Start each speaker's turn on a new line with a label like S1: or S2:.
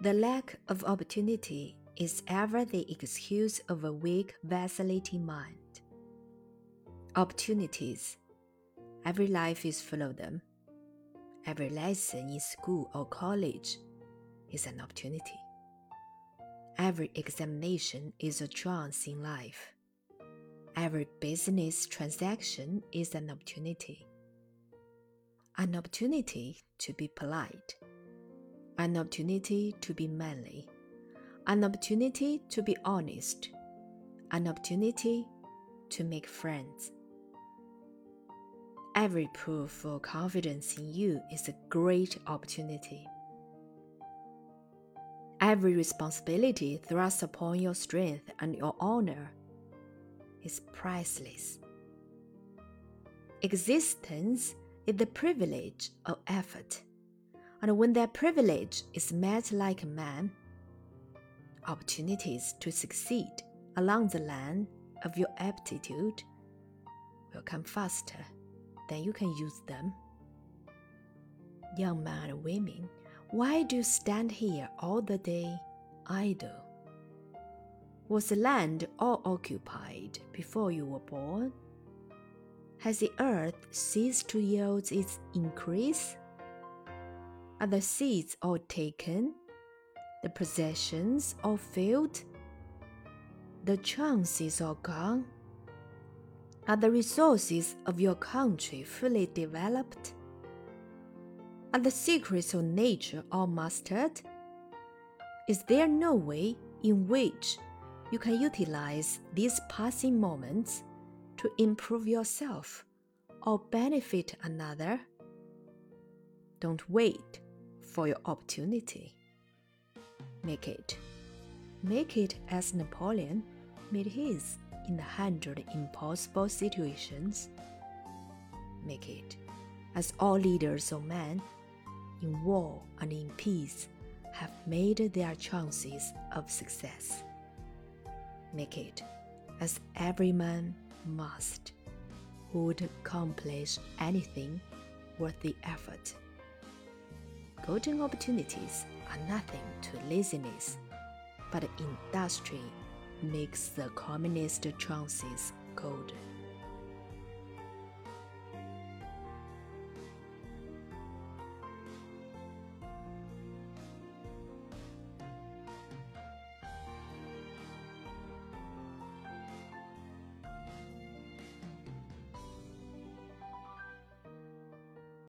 S1: The lack of opportunity is ever the excuse of a weak, vacillating mind. Opportunities. Every life is full of them. Every lesson in school or college is an opportunity. Every examination is a chance in life. Every business transaction is an opportunity. An opportunity to be polite. An opportunity to be manly. An opportunity to be honest. An opportunity to make friends. Every proof for confidence in you is a great opportunity. Every responsibility thrust upon your strength and your honor is priceless. Existence is the privilege of effort, and when that privilege is met like a man, opportunities to succeed along the line of your aptitude will come faster than you can use them. Young men and women, why do you stand here all the day idle? Was the land all occupied before you were born? Has the earth ceased to yield its increase? Are the seeds all taken? The possessions all filled? The chances all gone? Are the resources of your country fully developed? Are the secrets of nature all mastered? Is there no way in which you can utilize these passing moments to improve yourself or benefit another? Don't wait for your opportunity. Make it. Make it as Napoleon made his in the hundred impossible situations. Make it as all leaders of men in war and in peace have made their chances of success. Make it as every man must who would accomplish anything worth the effort. Golden opportunities are nothing to laziness, but industry makes the commonest chances golden.